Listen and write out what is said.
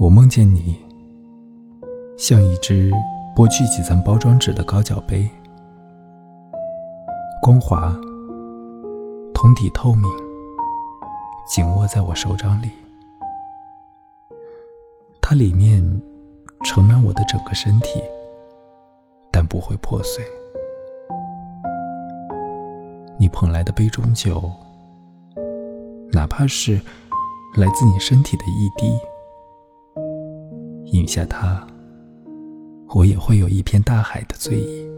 我梦见你，像一只剥去几层包装纸的高脚杯，光滑、通体透明，紧握在我手掌里。它里面盛满我的整个身体，但不会破碎。你捧来的杯中酒，哪怕是来自你身体的一滴。饮下它，我也会有一片大海的醉意。